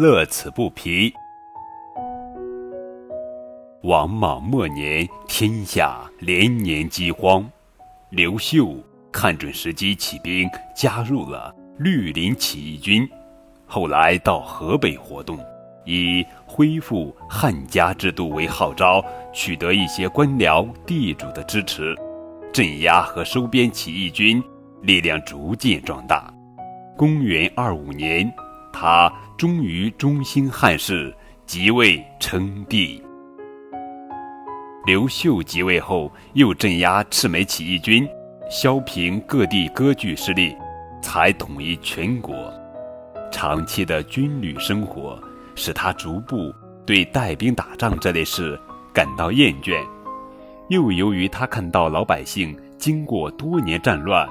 乐此不疲。王莽末年，天下连年饥荒，刘秀看准时机起兵，加入了绿林起义军，后来到河北活动，以恢复汉家制度为号召，取得一些官僚地主的支持，镇压和收编起义军，力量逐渐壮大。公元二五年，他终于中兴汉室，即位称帝。刘秀即位后，又镇压赤眉起义军，削平各地割据势力，才统一全国。长期的军旅生活，使他逐步对带兵打仗这类事感到厌倦。又由于他看到老百姓经过多年战乱，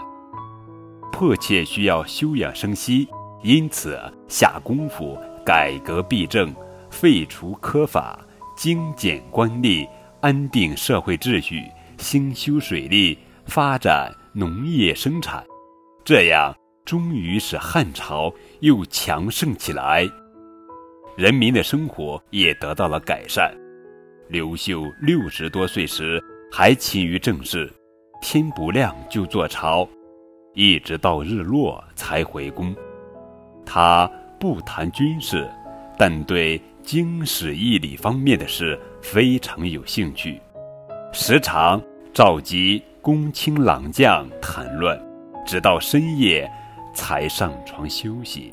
迫切需要休养生息，因此下功夫改革弊政，废除苛法，精简官吏，安定社会秩序，兴修水利，发展农业生产，这样终于使汉朝又强盛起来，人民的生活也得到了改善。刘秀六十多岁时还勤于政事，天不亮就坐朝。一直到日落才回宫。他不谈军事，但对经史义理方面的事非常有兴趣，时常召集公卿郎将谈论，直到深夜才上床休息。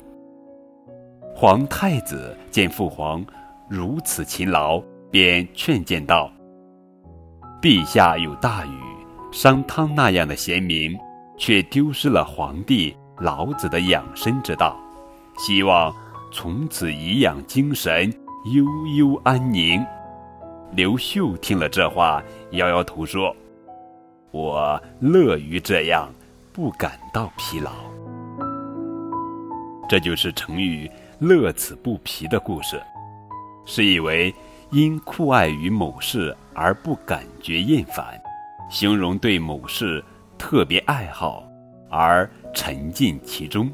皇太子见父皇如此勤劳，便劝谏道：“陛下有大禹、商汤那样的贤明。”却丢失了皇帝老子的养生之道，希望从此颐养精神，悠悠安宁。刘秀听了这话，摇摇头说：“我乐于这样，不感到疲劳。”这就是成语“乐此不疲”的故事，是以为因酷爱于某事而不感觉厌烦，形容对某事。特别爱好，而沉浸其中。